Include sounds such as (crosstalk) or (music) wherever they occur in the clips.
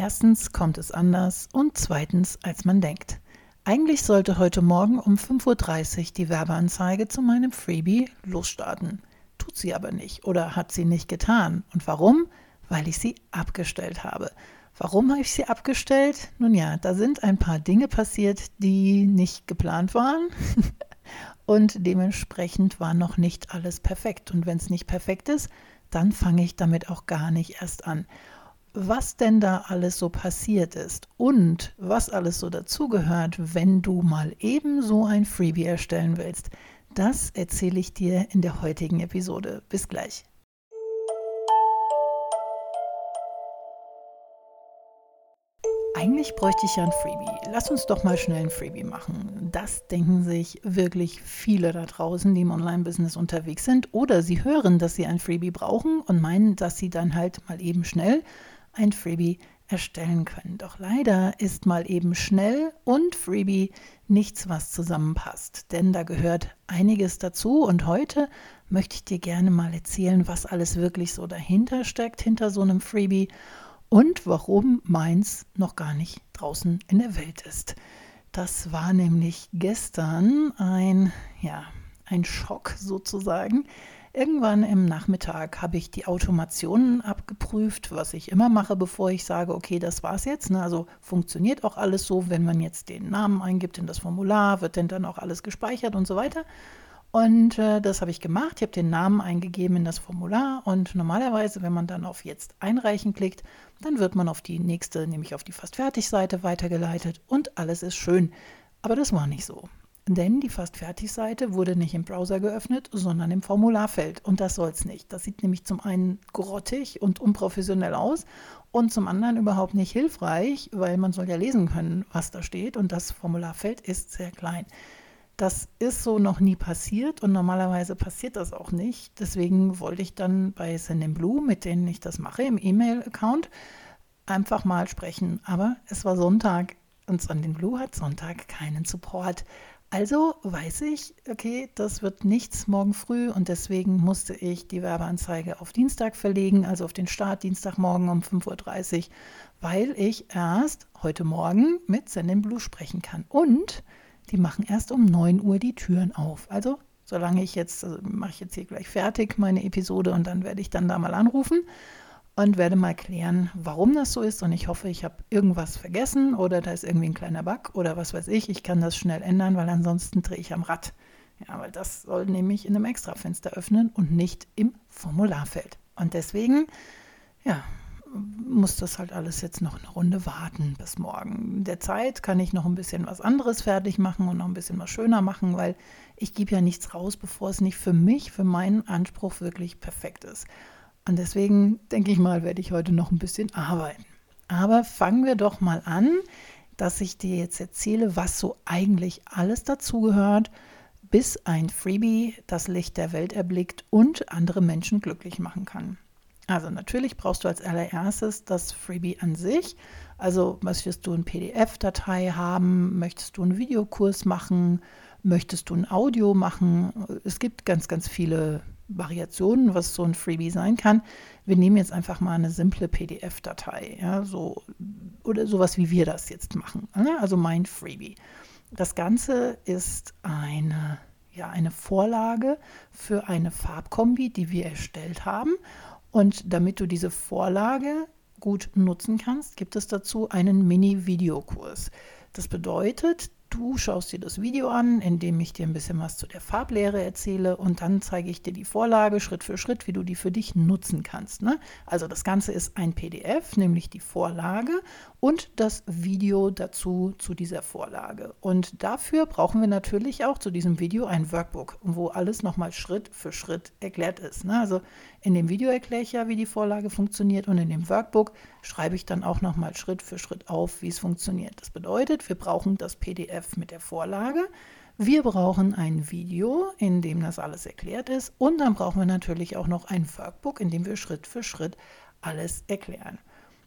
Erstens kommt es anders und zweitens, als man denkt. Eigentlich sollte heute Morgen um 5.30 Uhr die Werbeanzeige zu meinem Freebie losstarten. Tut sie aber nicht oder hat sie nicht getan. Und warum? Weil ich sie abgestellt habe. Warum habe ich sie abgestellt? Nun ja, da sind ein paar Dinge passiert, die nicht geplant waren. (laughs) und dementsprechend war noch nicht alles perfekt. Und wenn es nicht perfekt ist, dann fange ich damit auch gar nicht erst an. Was denn da alles so passiert ist und was alles so dazugehört, wenn du mal eben so ein Freebie erstellen willst, das erzähle ich dir in der heutigen Episode. Bis gleich. Eigentlich bräuchte ich ja ein Freebie. Lass uns doch mal schnell ein Freebie machen. Das denken sich wirklich viele da draußen, die im Online-Business unterwegs sind. Oder sie hören, dass sie ein Freebie brauchen und meinen, dass sie dann halt mal eben schnell ein Freebie erstellen können. Doch leider ist mal eben schnell und Freebie nichts, was zusammenpasst. Denn da gehört einiges dazu und heute möchte ich dir gerne mal erzählen, was alles wirklich so dahinter steckt, hinter so einem Freebie und warum meins noch gar nicht draußen in der Welt ist. Das war nämlich gestern ein, ja, ein Schock sozusagen. Irgendwann im Nachmittag habe ich die Automationen abgeprüft, was ich immer mache, bevor ich sage, okay, das war's jetzt. Ne? Also funktioniert auch alles so, wenn man jetzt den Namen eingibt in das Formular, wird denn dann auch alles gespeichert und so weiter. Und äh, das habe ich gemacht. Ich habe den Namen eingegeben in das Formular und normalerweise, wenn man dann auf Jetzt einreichen klickt, dann wird man auf die nächste, nämlich auf die Fast fertig Seite weitergeleitet und alles ist schön. Aber das war nicht so. Denn die Fast fertig Seite wurde nicht im Browser geöffnet, sondern im Formularfeld. Und das soll es nicht. Das sieht nämlich zum einen grottig und unprofessionell aus und zum anderen überhaupt nicht hilfreich, weil man soll ja lesen können, was da steht. Und das Formularfeld ist sehr klein. Das ist so noch nie passiert und normalerweise passiert das auch nicht. Deswegen wollte ich dann bei Blue, mit denen ich das mache, im E-Mail-Account, einfach mal sprechen. Aber es war Sonntag und Blue hat Sonntag keinen Support. Also weiß ich, okay, das wird nichts morgen früh und deswegen musste ich die Werbeanzeige auf Dienstag verlegen, also auf den Start Dienstagmorgen um 5.30 Uhr, weil ich erst heute Morgen mit Blue sprechen kann. Und die machen erst um 9 Uhr die Türen auf. Also, solange ich jetzt, also mache ich jetzt hier gleich fertig meine Episode und dann werde ich dann da mal anrufen und werde mal klären, warum das so ist. Und ich hoffe, ich habe irgendwas vergessen oder da ist irgendwie ein kleiner Bug oder was weiß ich. Ich kann das schnell ändern, weil ansonsten drehe ich am Rad. Ja, weil das soll nämlich in einem Extrafenster öffnen und nicht im Formularfeld. Und deswegen, ja, muss das halt alles jetzt noch eine Runde warten bis morgen. Der Zeit kann ich noch ein bisschen was anderes fertig machen und noch ein bisschen was schöner machen, weil ich gebe ja nichts raus, bevor es nicht für mich, für meinen Anspruch wirklich perfekt ist. Und deswegen denke ich mal, werde ich heute noch ein bisschen arbeiten. Aber fangen wir doch mal an, dass ich dir jetzt erzähle, was so eigentlich alles dazugehört, bis ein Freebie das Licht der Welt erblickt und andere Menschen glücklich machen kann. Also natürlich brauchst du als allererstes das Freebie an sich. Also möchtest du eine PDF-Datei haben, möchtest du einen Videokurs machen, möchtest du ein Audio machen. Es gibt ganz, ganz viele Variationen, was so ein Freebie sein kann. Wir nehmen jetzt einfach mal eine simple PDF-Datei, ja, so, oder sowas wie wir das jetzt machen. Ne? Also mein Freebie. Das Ganze ist eine, ja, eine Vorlage für eine Farbkombi, die wir erstellt haben. Und damit du diese Vorlage gut nutzen kannst, gibt es dazu einen Mini-Videokurs. Das bedeutet, Du schaust dir das Video an, in dem ich dir ein bisschen was zu der Farblehre erzähle und dann zeige ich dir die Vorlage Schritt für Schritt, wie du die für dich nutzen kannst. Ne? Also das Ganze ist ein PDF, nämlich die Vorlage und das Video dazu zu dieser Vorlage. Und dafür brauchen wir natürlich auch zu diesem Video ein Workbook, wo alles nochmal Schritt für Schritt erklärt ist. Ne? Also in dem Video erkläre ich ja, wie die Vorlage funktioniert und in dem Workbook schreibe ich dann auch nochmal Schritt für Schritt auf, wie es funktioniert. Das bedeutet, wir brauchen das PDF mit der Vorlage. Wir brauchen ein Video, in dem das alles erklärt ist. Und dann brauchen wir natürlich auch noch ein Workbook, in dem wir Schritt für Schritt alles erklären.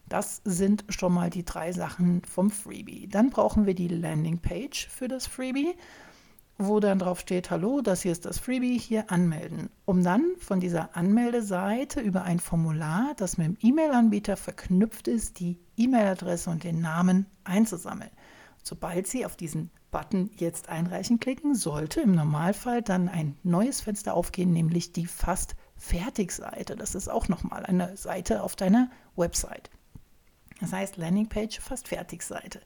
Das sind schon mal die drei Sachen vom Freebie. Dann brauchen wir die Landingpage für das Freebie wo dann drauf steht, hallo, das hier ist das Freebie, hier anmelden, um dann von dieser Anmeldeseite über ein Formular, das mit dem E-Mail-Anbieter verknüpft ist, die E-Mail-Adresse und den Namen einzusammeln. Sobald Sie auf diesen Button Jetzt einreichen klicken, sollte im Normalfall dann ein neues Fenster aufgehen, nämlich die Fast Fertig-Seite. Das ist auch nochmal eine Seite auf deiner Website. Das heißt Landingpage Fast Fertig-Seite.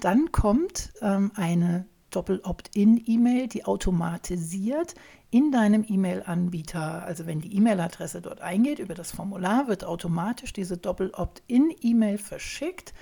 Dann kommt ähm, eine Doppel-Opt-in-E-Mail, die automatisiert in deinem E-Mail-Anbieter, also wenn die E-Mail-Adresse dort eingeht, über das Formular wird automatisch diese Doppel-Opt-in-E-Mail verschickt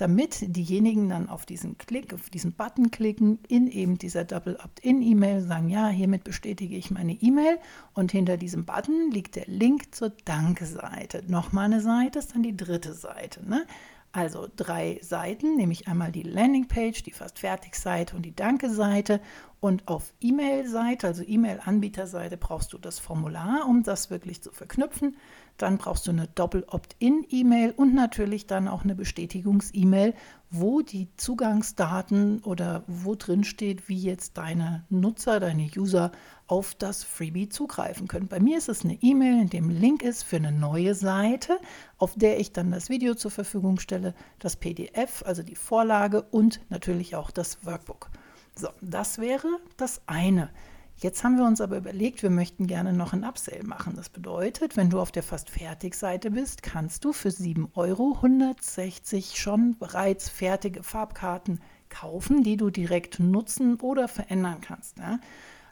damit diejenigen dann auf diesen Klick, auf diesen Button klicken, in eben dieser Double Opt-in-E-Mail, sagen, ja, hiermit bestätige ich meine E-Mail und hinter diesem Button liegt der Link zur Danke-Seite. Nochmal eine Seite ist dann die dritte Seite. Ne? Also drei Seiten, nämlich einmal die Landingpage, die fast fertig Seite und die Danke-Seite. Und auf E-Mail-Seite, also E-Mail-Anbieterseite, brauchst du das Formular, um das wirklich zu verknüpfen. Dann brauchst du eine Doppel-Opt-in-E-Mail und natürlich dann auch eine Bestätigungs-E-Mail, wo die Zugangsdaten oder wo drin steht, wie jetzt deine Nutzer, deine User auf das Freebie zugreifen können. Bei mir ist es eine E-Mail, in dem Link ist für eine neue Seite, auf der ich dann das Video zur Verfügung stelle, das PDF, also die Vorlage und natürlich auch das Workbook. So, das wäre das eine. Jetzt haben wir uns aber überlegt, wir möchten gerne noch ein Upsell machen. Das bedeutet, wenn du auf der fast fertig Seite bist, kannst du für 7 Euro 160 schon bereits fertige Farbkarten kaufen, die du direkt nutzen oder verändern kannst. Ja?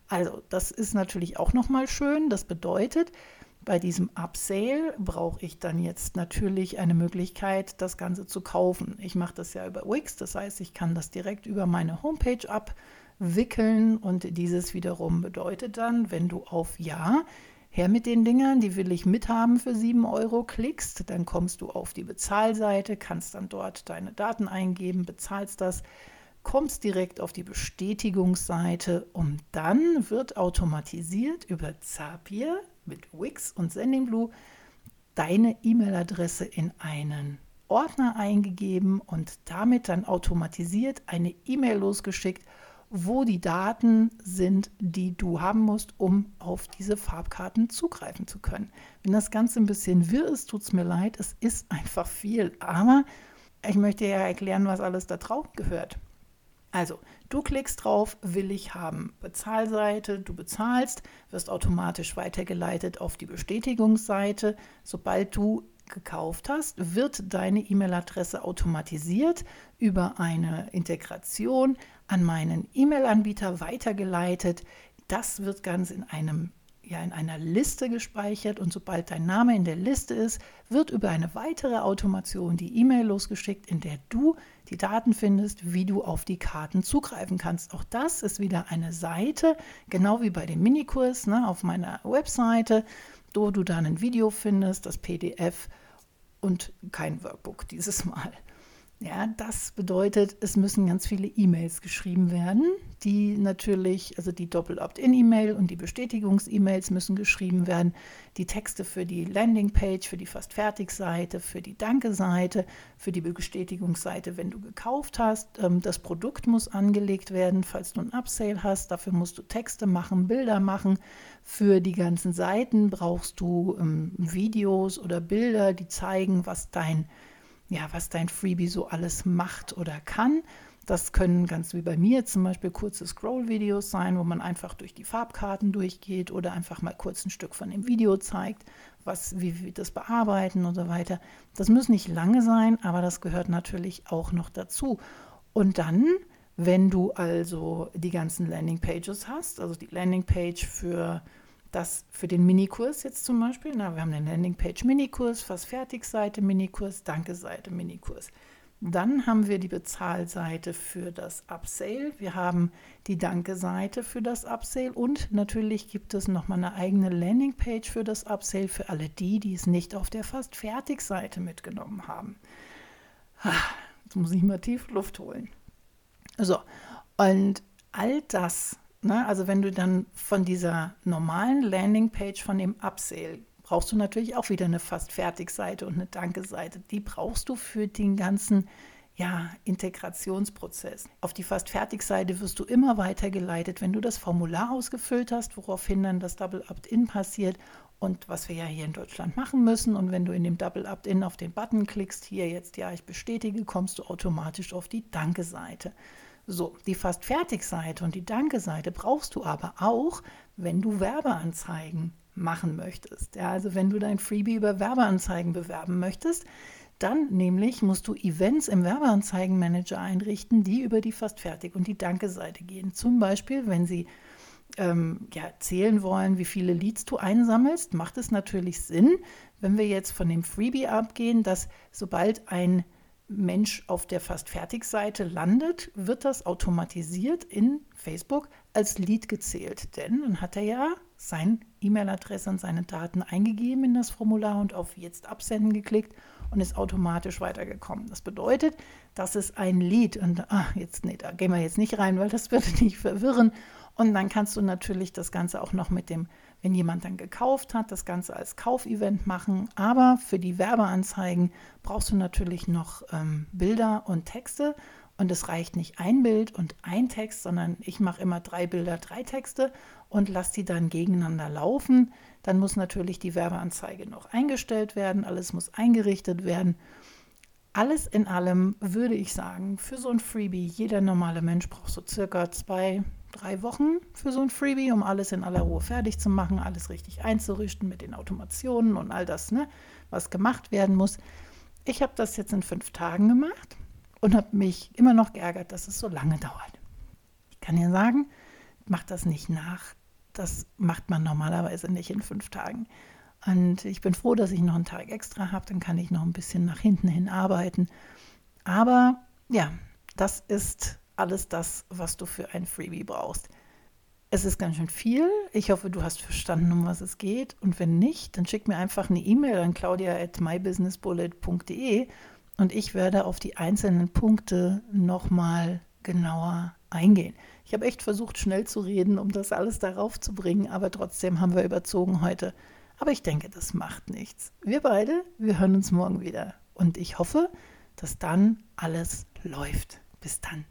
Also, das ist natürlich auch nochmal schön. Das bedeutet, bei diesem Upsale brauche ich dann jetzt natürlich eine Möglichkeit, das Ganze zu kaufen. Ich mache das ja über Wix, das heißt, ich kann das direkt über meine Homepage ab wickeln und dieses wiederum bedeutet dann, wenn du auf Ja, her mit den Dingern, die will ich mithaben für 7 Euro klickst, dann kommst du auf die Bezahlseite, kannst dann dort deine Daten eingeben, bezahlst das, kommst direkt auf die Bestätigungsseite und dann wird automatisiert über Zapier mit Wix und Sendingblue deine E-Mail-Adresse in einen Ordner eingegeben und damit dann automatisiert eine E-Mail losgeschickt wo die Daten sind, die du haben musst, um auf diese Farbkarten zugreifen zu können. Wenn das Ganze ein bisschen wirr ist, tut es mir leid, es ist einfach viel. Aber ich möchte ja erklären, was alles da drauf gehört. Also, du klickst drauf, will ich haben. Bezahlseite, du bezahlst, wirst automatisch weitergeleitet auf die Bestätigungsseite. Sobald du gekauft hast, wird deine E-Mail-Adresse automatisiert über eine Integration an meinen E-Mail-Anbieter weitergeleitet. Das wird ganz in einem ja in einer Liste gespeichert und sobald dein Name in der Liste ist, wird über eine weitere Automation die E-Mail losgeschickt, in der du die Daten findest, wie du auf die Karten zugreifen kannst. Auch das ist wieder eine Seite, genau wie bei dem Minikurs ne, auf meiner Webseite, wo du dann ein Video findest, das PDF und kein Workbook dieses Mal. Ja, das bedeutet, es müssen ganz viele E-Mails geschrieben werden, die natürlich, also die Doppel-Opt-in-E-Mail und die Bestätigungs-E-Mails müssen geschrieben werden. Die Texte für die Landingpage, für die fast fertig Seite, für die Danke-Seite, für die Bestätigungsseite, wenn du gekauft hast. Ähm, das Produkt muss angelegt werden, falls du ein Upsale hast. Dafür musst du Texte machen, Bilder machen. Für die ganzen Seiten brauchst du ähm, Videos oder Bilder, die zeigen, was dein ja, was dein Freebie so alles macht oder kann. Das können ganz wie bei mir zum Beispiel kurze Scroll-Videos sein, wo man einfach durch die Farbkarten durchgeht oder einfach mal kurz ein Stück von dem Video zeigt, was, wie wir das bearbeiten und so weiter. Das muss nicht lange sein, aber das gehört natürlich auch noch dazu. Und dann, wenn du also die ganzen Landingpages hast, also die Landingpage für das für den Minikurs jetzt zum Beispiel, na, wir haben den Landingpage Minikurs, fast Fertigseite Minikurs, Danke-Seite Minikurs. Dann haben wir die Bezahlseite für das Upsale. Wir haben die Danke-Seite für das Upsale und natürlich gibt es nochmal eine eigene Landingpage für das Upsale für alle die, die es nicht auf der fast Fertig-Seite mitgenommen haben. Jetzt muss ich mal tief Luft holen. So, und all das Ne? Also wenn du dann von dieser normalen Landingpage von dem Upsale brauchst du natürlich auch wieder eine fast fertig Seite und eine Danke-Seite. Die brauchst du für den ganzen ja, Integrationsprozess. Auf die fast fertig Seite wirst du immer weitergeleitet, wenn du das Formular ausgefüllt hast, woraufhin dann das Double Opt-in passiert und was wir ja hier in Deutschland machen müssen. Und wenn du in dem Double Opt-in auf den Button klickst, hier jetzt ja, ich bestätige, kommst du automatisch auf die Danke-Seite. So, die fast fertig Seite und die Danke-Seite brauchst du aber auch, wenn du Werbeanzeigen machen möchtest. Ja, also wenn du dein Freebie über Werbeanzeigen bewerben möchtest, dann nämlich musst du Events im Werbeanzeigenmanager einrichten, die über die fast fertig und die Danke-Seite gehen. Zum Beispiel, wenn sie ähm, ja, zählen wollen, wie viele Leads du einsammelst, macht es natürlich Sinn, wenn wir jetzt von dem Freebie abgehen, dass sobald ein Mensch auf der fast fertig Seite landet, wird das automatisiert in Facebook als Lead gezählt. Denn dann hat er ja seine E-Mail-Adresse und seine Daten eingegeben in das Formular und auf Jetzt absenden geklickt und ist automatisch weitergekommen. Das bedeutet, das ist ein Lead. Und ach, jetzt, nee, da gehen wir jetzt nicht rein, weil das (laughs) würde dich verwirren. Und dann kannst du natürlich das Ganze auch noch mit dem, wenn jemand dann gekauft hat, das Ganze als Kaufevent machen. Aber für die Werbeanzeigen brauchst du natürlich noch ähm, Bilder und Texte. Und es reicht nicht ein Bild und ein Text, sondern ich mache immer drei Bilder, drei Texte und lasse die dann gegeneinander laufen. Dann muss natürlich die Werbeanzeige noch eingestellt werden, alles muss eingerichtet werden. Alles in allem würde ich sagen, für so ein Freebie, jeder normale Mensch braucht so circa zwei, drei Wochen für so ein Freebie, um alles in aller Ruhe fertig zu machen, alles richtig einzurichten mit den Automationen und all das, ne, was gemacht werden muss. Ich habe das jetzt in fünf Tagen gemacht und habe mich immer noch geärgert, dass es so lange dauert. Ich kann dir sagen, mach das nicht nach. Das macht man normalerweise nicht in fünf Tagen. Und ich bin froh, dass ich noch einen Tag extra habe, dann kann ich noch ein bisschen nach hinten hin arbeiten. Aber ja, das ist alles das, was du für ein Freebie brauchst. Es ist ganz schön viel. Ich hoffe, du hast verstanden, um was es geht. Und wenn nicht, dann schick mir einfach eine E-Mail an claudia at mybusinessbullet.de und ich werde auf die einzelnen Punkte nochmal genauer eingehen. Ich habe echt versucht, schnell zu reden, um das alles darauf zu bringen, aber trotzdem haben wir überzogen heute. Aber ich denke, das macht nichts. Wir beide, wir hören uns morgen wieder. Und ich hoffe, dass dann alles läuft. Bis dann.